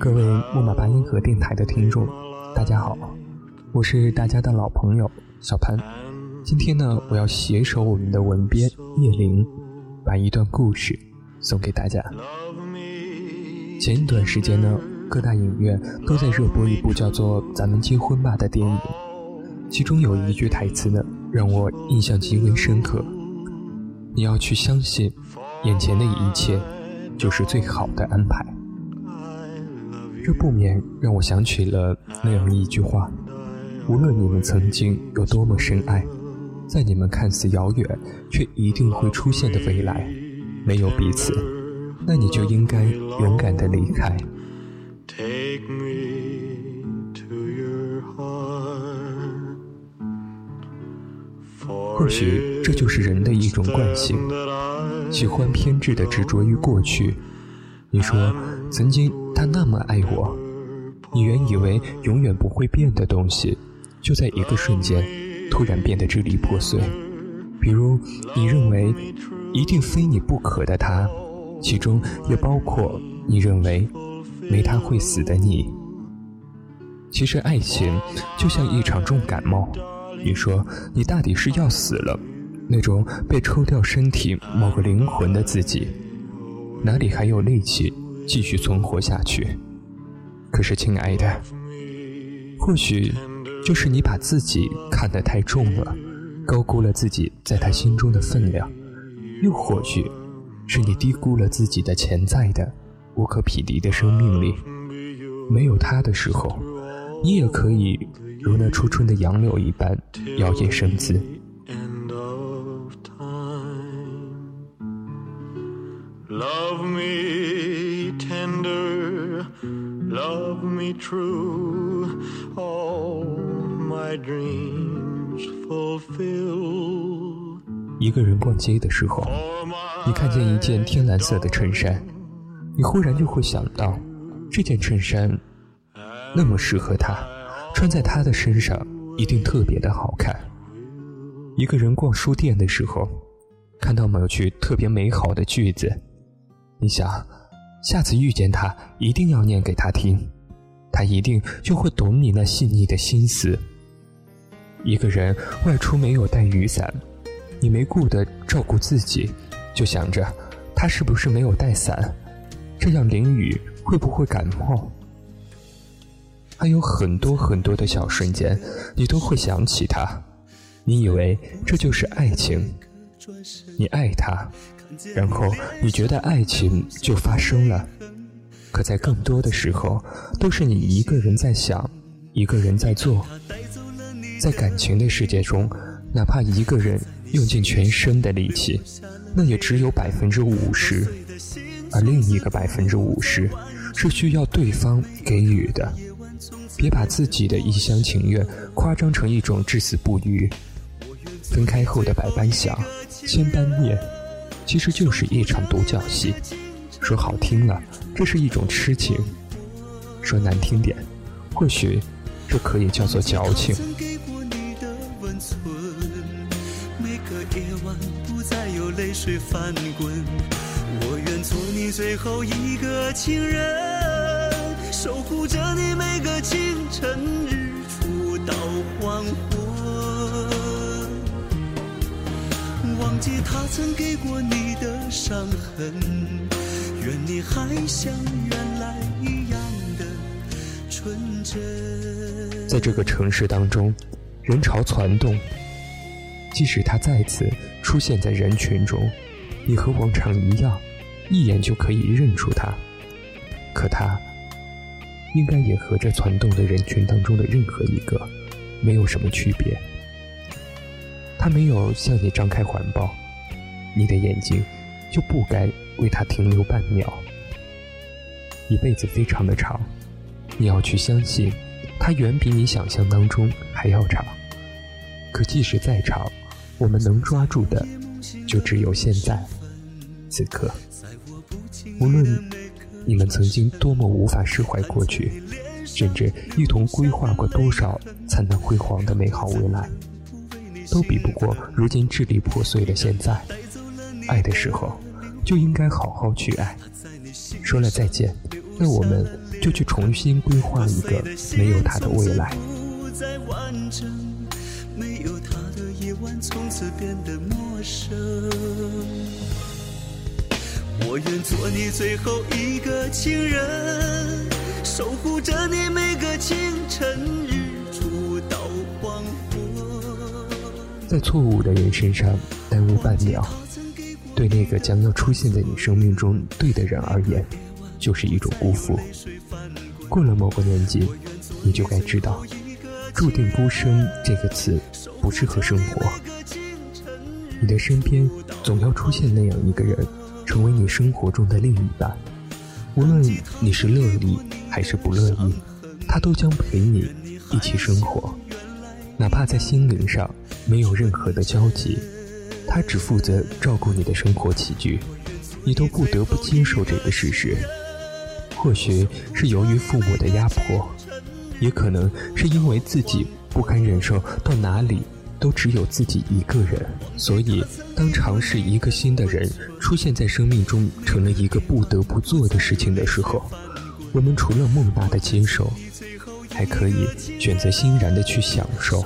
各位木马八音盒电台的听众，大家好，我是大家的老朋友小潘。今天呢，我要携手我们的文编叶玲，把一段故事送给大家。前一段时间呢，各大影院都在热播一部叫做《咱们结婚吧》的电影，其中有一句台词呢，让我印象极为深刻：你要去相信，眼前的一切就是最好的安排。这不免让我想起了那样一句话：无论你们曾经有多么深爱，在你们看似遥远却一定会出现的未来，没有彼此，那你就应该勇敢的离开。Take me to your heart. 或许这就是人的一种惯性，喜欢偏执的执着于过去。你说曾经他那么爱我，你原以为永远不会变的东西，就在一个瞬间突然变得支离破碎。比如你认为一定非你不可的他，其中也包括你认为没他会死的你。其实爱情就像一场重感冒，你说你大抵是要死了，那种被抽掉身体某个灵魂的自己，哪里还有力气继续存活下去？可是，亲爱的，或许就是你把自己看得太重了，高估了自己在他心中的分量；又或许是你低估了自己的潜在的无可匹敌的生命力。没有他的时候，你也可以如那初春的杨柳一般摇曳生姿。True, all my dreams fulfill. 一个人逛街的时候，你看见一件天蓝色的衬衫，你忽然就会想到，这件衬衫那么适合他，穿在他的身上一定特别的好看。一个人逛书店的时候，看到某句特别美好的句子，你想，下次遇见他一定要念给他听，他一定就会懂你那细腻的心思。一个人外出没有带雨伞，你没顾得照顾自己，就想着他是不是没有带伞，这样淋雨会不会感冒？还有很多很多的小瞬间，你都会想起他。你以为这就是爱情，你爱他，然后你觉得爱情就发生了。可在更多的时候，都是你一个人在想，一个人在做。在感情的世界中，哪怕一个人用尽全身的力气，那也只有百分之五十，而另一个百分之五十是需要对方给予的。别把自己的一厢情愿夸张成一种至死不渝。分开后的百般想，千般念，其实就是一场独角戏。说好听了，这是一种痴情；说难听点，或许这可以叫做矫情。曾给过你的温存，每个夜晚不再有泪水翻滚。我愿做你最后一个情人，守护着你每个清晨，日出到黄昏。忘记他曾给过你的伤痕，愿你还像原来一样的纯真。在这个城市当中，人潮攒动。即使他再次出现在人群中，你和往常一样，一眼就可以认出他。可他，应该也和这攒动的人群当中的任何一个，没有什么区别。他没有向你张开怀抱，你的眼睛就不该为他停留半秒。一辈子非常的长，你要去相信，它远比你想象当中还要长。可即使再长，我们能抓住的，就只有现在，此刻。无论你们曾经多么无法释怀过去，甚至一同规划过多少灿烂辉煌的美好未来，都比不过如今支离破碎的现在。爱的时候，就应该好好去爱。说了再见，那我们就去重新规划一个没有他的未来。没有他的夜晚从此变得陌生。我愿做你最后一个情人，守护着你每个清晨、日出到黄昏。在错误的人身上耽误半秒，对那个将要出现在你生命中对的人而言，就是一种辜负。过了某个年纪，你就该知道。注定孤生这个词不适合生活。你的身边总要出现那样一个人，成为你生活中的另一半。无论你是乐意还是不乐意，他都将陪你一起生活。哪怕在心灵上没有任何的交集，他只负责照顾你的生活起居，你都不得不接受这个事实。或许是由于父母的压迫。也可能是因为自己不堪忍受到哪里都只有自己一个人，所以当尝试一个新的人出现在生命中成了一个不得不做的事情的时候，我们除了梦大的接受，还可以选择欣然的去享受。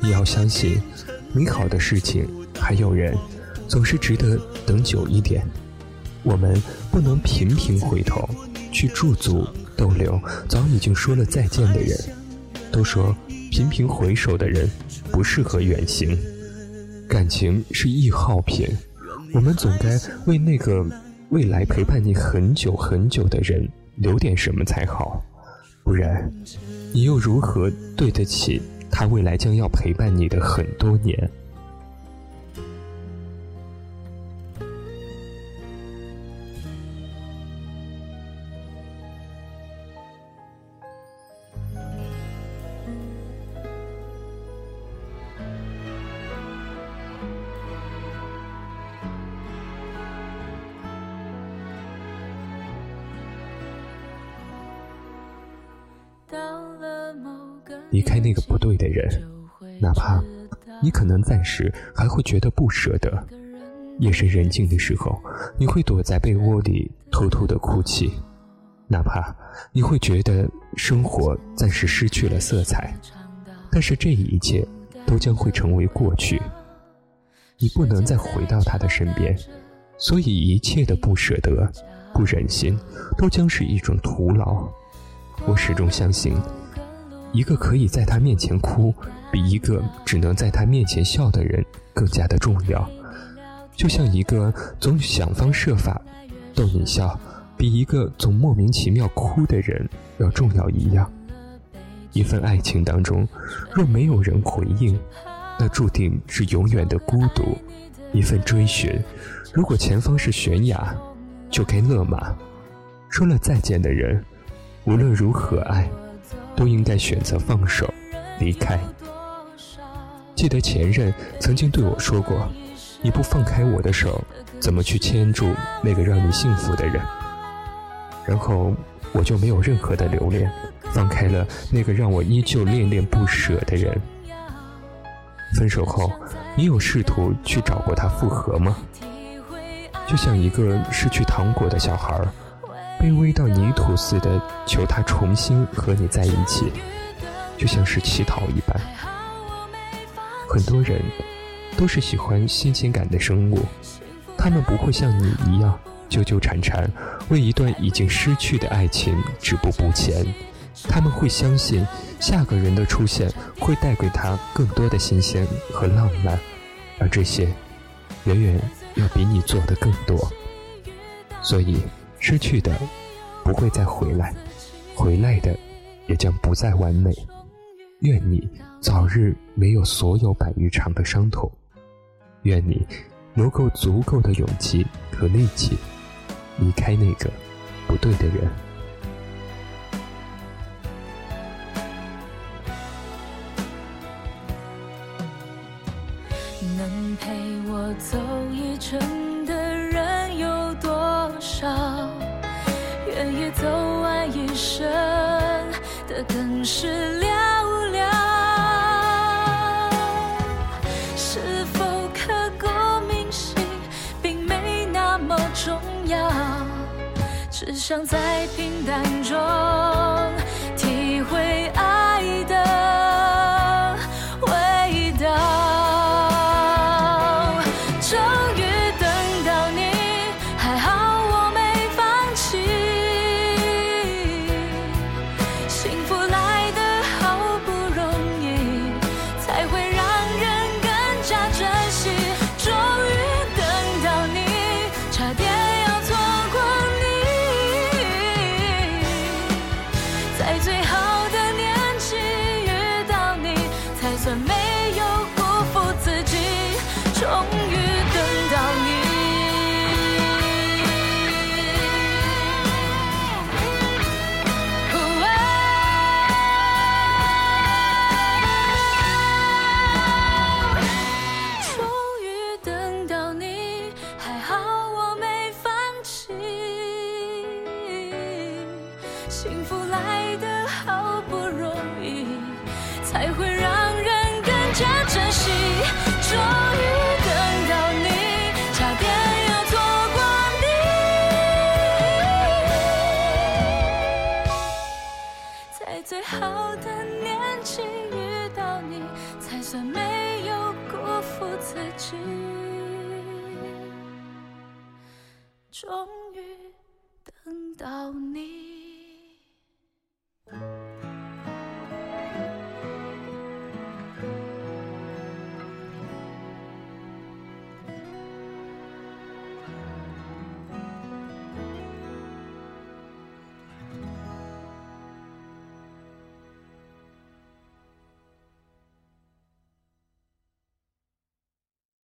你要相信，美好的事情还有人，总是值得等久一点。我们不能频频回头去驻足。逗留早已经说了再见的人，都说频频回首的人不适合远行。感情是易耗品，我们总该为那个未来陪伴你很久很久的人留点什么才好，不然你又如何对得起他未来将要陪伴你的很多年？离开那个不对的人，哪怕你可能暂时还会觉得不舍得。夜深人静的时候，你会躲在被窝里偷偷的哭泣，哪怕你会觉得生活暂时失去了色彩，但是这一切都将会成为过去。你不能再回到他的身边，所以一切的不舍得、不忍心，都将是一种徒劳。我始终相信。一个可以在他面前哭，比一个只能在他面前笑的人更加的重要。就像一个总想方设法逗你笑，比一个总莫名其妙哭的人要重要一样。一份爱情当中，若没有人回应，那注定是永远的孤独。一份追寻，如果前方是悬崖，就该勒马。说了再见的人，无论如何爱。都应该选择放手，离开。记得前任曾经对我说过：“你不放开我的手，怎么去牵住那个让你幸福的人？”然后我就没有任何的留恋，放开了那个让我依旧恋恋不舍的人。分手后，你有试图去找过他复合吗？就像一个失去糖果的小孩。卑微到泥土似的求他重新和你在一起，就像是乞讨一般。很多人都是喜欢新鲜感的生物，他们不会像你一样纠纠缠缠，为一段已经失去的爱情止步不前。他们会相信下个人的出现会带给他更多的新鲜和浪漫，而这些远远要比你做的更多。所以。失去的不会再回来，回来的也将不再完美。愿你早日没有所有百余长的伤痛，愿你能够足够的勇气和力气离开那个不对的人。能陪我走一程的人有多？少愿意走完一生的更是寥寥。是否刻骨铭心并没那么重要只想在平淡中